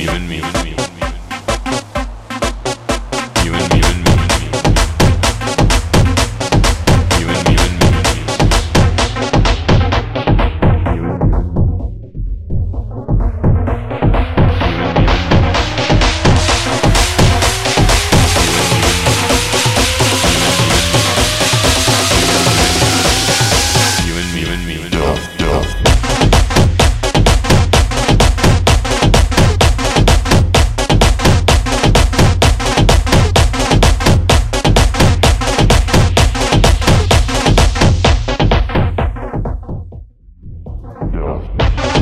you and me. Yeah.